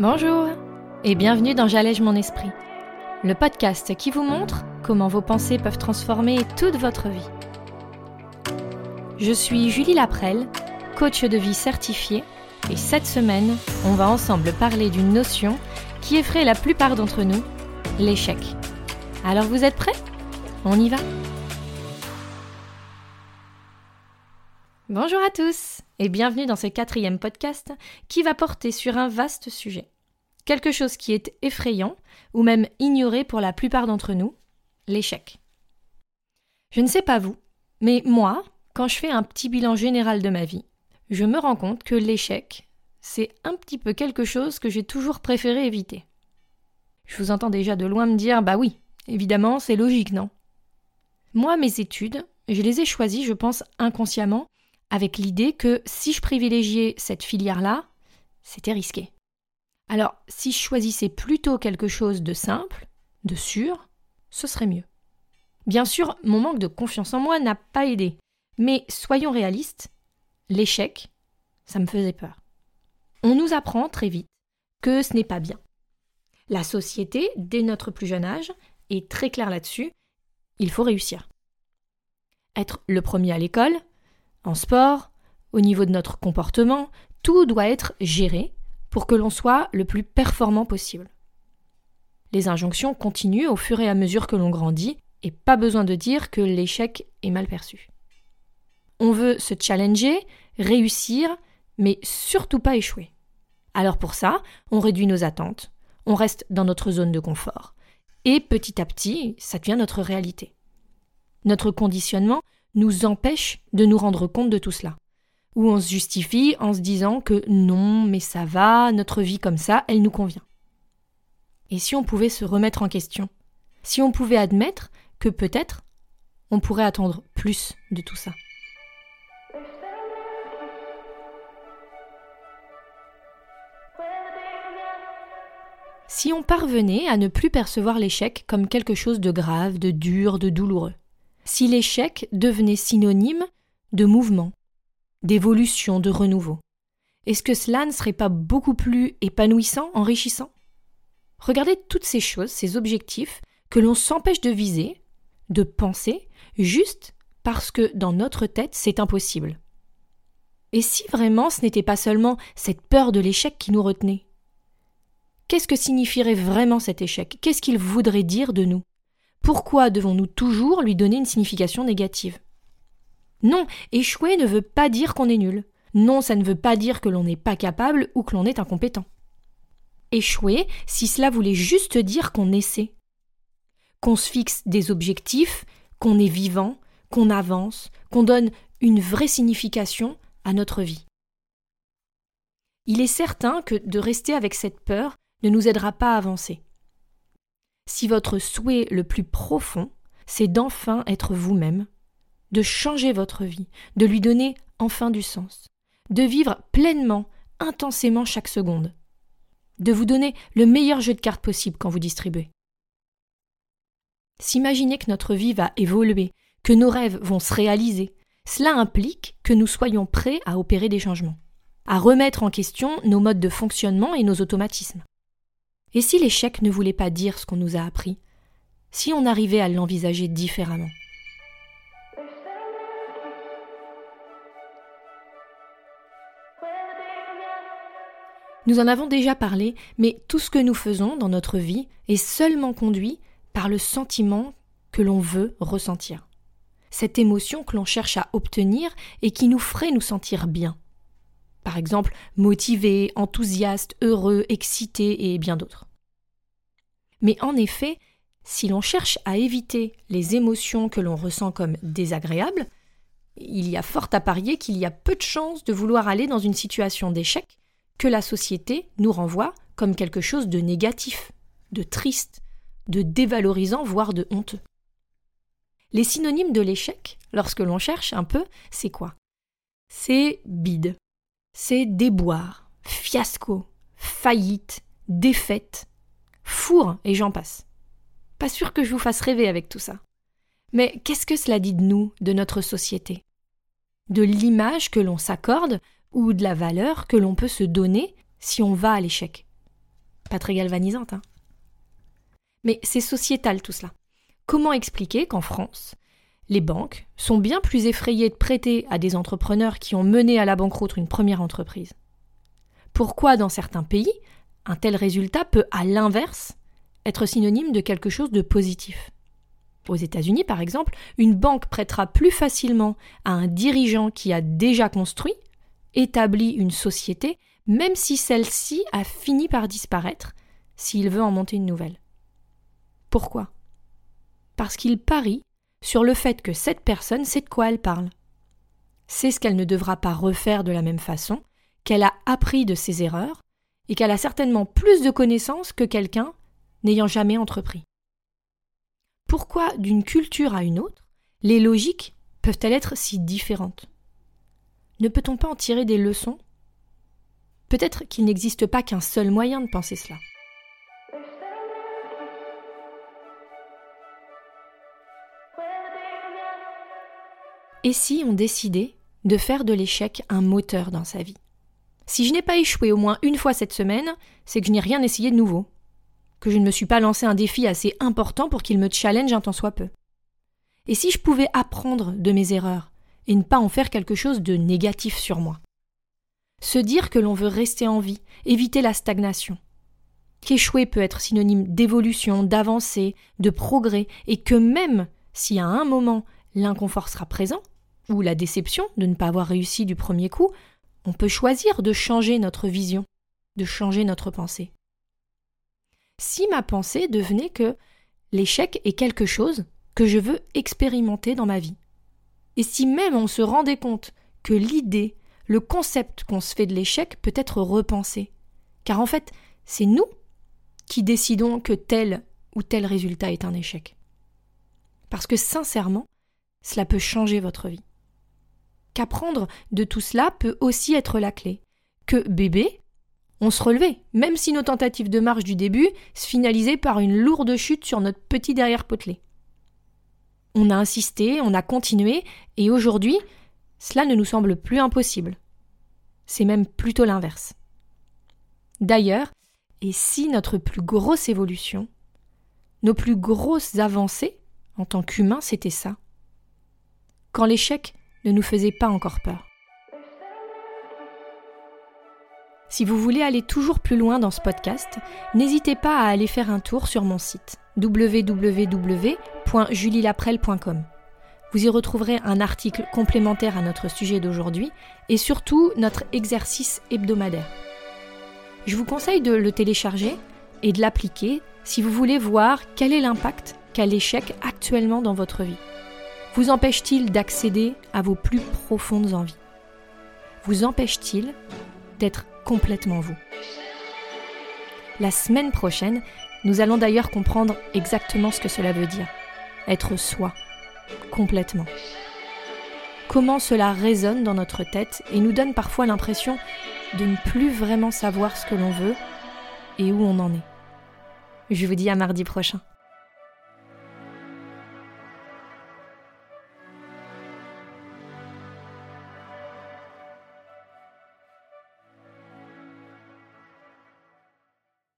Bonjour et bienvenue dans J'allège mon esprit, le podcast qui vous montre comment vos pensées peuvent transformer toute votre vie. Je suis Julie Laprelle, coach de vie certifiée, et cette semaine, on va ensemble parler d'une notion qui effraie la plupart d'entre nous, l'échec. Alors vous êtes prêts? On y va? Bonjour à tous et bienvenue dans ce quatrième podcast qui va porter sur un vaste sujet. Quelque chose qui est effrayant ou même ignoré pour la plupart d'entre nous, l'échec. Je ne sais pas vous, mais moi, quand je fais un petit bilan général de ma vie, je me rends compte que l'échec, c'est un petit peu quelque chose que j'ai toujours préféré éviter. Je vous entends déjà de loin me dire bah oui, évidemment, c'est logique, non? Moi, mes études, je les ai choisies, je pense, inconsciemment, avec l'idée que si je privilégiais cette filière-là, c'était risqué. Alors, si je choisissais plutôt quelque chose de simple, de sûr, ce serait mieux. Bien sûr, mon manque de confiance en moi n'a pas aidé, mais soyons réalistes, l'échec, ça me faisait peur. On nous apprend très vite que ce n'est pas bien. La société, dès notre plus jeune âge, est très claire là-dessus, il faut réussir. Être le premier à l'école, en sport, au niveau de notre comportement, tout doit être géré pour que l'on soit le plus performant possible. Les injonctions continuent au fur et à mesure que l'on grandit, et pas besoin de dire que l'échec est mal perçu. On veut se challenger, réussir, mais surtout pas échouer. Alors pour ça, on réduit nos attentes, on reste dans notre zone de confort, et petit à petit, ça devient notre réalité. Notre conditionnement nous empêche de nous rendre compte de tout cela. Ou on se justifie en se disant que non, mais ça va, notre vie comme ça, elle nous convient. Et si on pouvait se remettre en question? Si on pouvait admettre que peut-être on pourrait attendre plus de tout ça Si on parvenait à ne plus percevoir l'échec comme quelque chose de grave, de dur, de douloureux, si l'échec devenait synonyme de mouvement, d'évolution, de renouveau. Est-ce que cela ne serait pas beaucoup plus épanouissant, enrichissant? Regardez toutes ces choses, ces objectifs que l'on s'empêche de viser, de penser, juste parce que dans notre tête c'est impossible. Et si vraiment ce n'était pas seulement cette peur de l'échec qui nous retenait? Qu'est-ce que signifierait vraiment cet échec? Qu'est-ce qu'il voudrait dire de nous? Pourquoi devons-nous toujours lui donner une signification négative? Non, échouer ne veut pas dire qu'on est nul. Non, ça ne veut pas dire que l'on n'est pas capable ou que l'on est incompétent. Échouer, si cela voulait juste dire qu'on essaie, qu'on se fixe des objectifs, qu'on est vivant, qu'on avance, qu'on donne une vraie signification à notre vie. Il est certain que de rester avec cette peur ne nous aidera pas à avancer si votre souhait le plus profond, c'est d'enfin être vous-même, de changer votre vie, de lui donner enfin du sens, de vivre pleinement, intensément chaque seconde, de vous donner le meilleur jeu de cartes possible quand vous distribuez. S'imaginer que notre vie va évoluer, que nos rêves vont se réaliser, cela implique que nous soyons prêts à opérer des changements, à remettre en question nos modes de fonctionnement et nos automatismes. Et si l'échec ne voulait pas dire ce qu'on nous a appris Si on arrivait à l'envisager différemment? Nous en avons déjà parlé, mais tout ce que nous faisons dans notre vie est seulement conduit par le sentiment que l'on veut ressentir. Cette émotion que l'on cherche à obtenir et qui nous ferait nous sentir bien. Par exemple, motivé, enthousiaste, heureux, excité et bien d'autres. Mais en effet, si l'on cherche à éviter les émotions que l'on ressent comme désagréables, il y a fort à parier qu'il y a peu de chances de vouloir aller dans une situation d'échec que la société nous renvoie comme quelque chose de négatif, de triste, de dévalorisant, voire de honteux. Les synonymes de l'échec, lorsque l'on cherche un peu, c'est quoi? C'est bide, c'est déboire, fiasco, faillite, défaite, four et j'en passe. Pas sûr que je vous fasse rêver avec tout ça. Mais qu'est-ce que cela dit de nous, de notre société? De l'image que l'on s'accorde ou de la valeur que l'on peut se donner si on va à l'échec? Pas très galvanisante, hein? Mais c'est sociétal tout cela. Comment expliquer qu'en France, les banques sont bien plus effrayées de prêter à des entrepreneurs qui ont mené à la banqueroute une première entreprise. Pourquoi dans certains pays, un tel résultat peut, à l'inverse, être synonyme de quelque chose de positif? Aux États-Unis, par exemple, une banque prêtera plus facilement à un dirigeant qui a déjà construit, établi une société, même si celle-ci a fini par disparaître, s'il veut en monter une nouvelle. Pourquoi? Parce qu'il parie sur le fait que cette personne sait de quoi elle parle. C'est ce qu'elle ne devra pas refaire de la même façon, qu'elle a appris de ses erreurs, et qu'elle a certainement plus de connaissances que quelqu'un n'ayant jamais entrepris. Pourquoi d'une culture à une autre, les logiques peuvent-elles être si différentes? Ne peut-on pas en tirer des leçons? Peut-être qu'il n'existe pas qu'un seul moyen de penser cela. Et si on décidait de faire de l'échec un moteur dans sa vie? Si je n'ai pas échoué au moins une fois cette semaine, c'est que je n'ai rien essayé de nouveau, que je ne me suis pas lancé un défi assez important pour qu'il me challenge un tant soit peu. Et si je pouvais apprendre de mes erreurs et ne pas en faire quelque chose de négatif sur moi? Se dire que l'on veut rester en vie, éviter la stagnation. Qu'échouer peut être synonyme d'évolution, d'avancée, de progrès, et que même si à un moment l'inconfort sera présent, ou la déception de ne pas avoir réussi du premier coup, on peut choisir de changer notre vision, de changer notre pensée. Si ma pensée devenait que l'échec est quelque chose que je veux expérimenter dans ma vie, et si même on se rendait compte que l'idée, le concept qu'on se fait de l'échec peut être repensé, car en fait, c'est nous qui décidons que tel ou tel résultat est un échec. Parce que sincèrement, cela peut changer votre vie. Qu'apprendre de tout cela peut aussi être la clé. Que bébé, on se relevait, même si nos tentatives de marche du début se finalisaient par une lourde chute sur notre petit derrière potelé. On a insisté, on a continué, et aujourd'hui, cela ne nous semble plus impossible. C'est même plutôt l'inverse. D'ailleurs, et si notre plus grosse évolution, nos plus grosses avancées en tant qu'humains, c'était ça? Quand l'échec ne nous faisait pas encore peur. Si vous voulez aller toujours plus loin dans ce podcast, n'hésitez pas à aller faire un tour sur mon site www.julielaprel.com. Vous y retrouverez un article complémentaire à notre sujet d'aujourd'hui et surtout notre exercice hebdomadaire. Je vous conseille de le télécharger et de l'appliquer si vous voulez voir quel est l'impact qu'a l'échec actuellement dans votre vie. Vous empêche-t-il d'accéder à vos plus profondes envies? Vous empêche-t-il d'être complètement vous? La semaine prochaine, nous allons d'ailleurs comprendre exactement ce que cela veut dire. Être soi, complètement. Comment cela résonne dans notre tête et nous donne parfois l'impression de ne plus vraiment savoir ce que l'on veut et où on en est. Je vous dis à mardi prochain.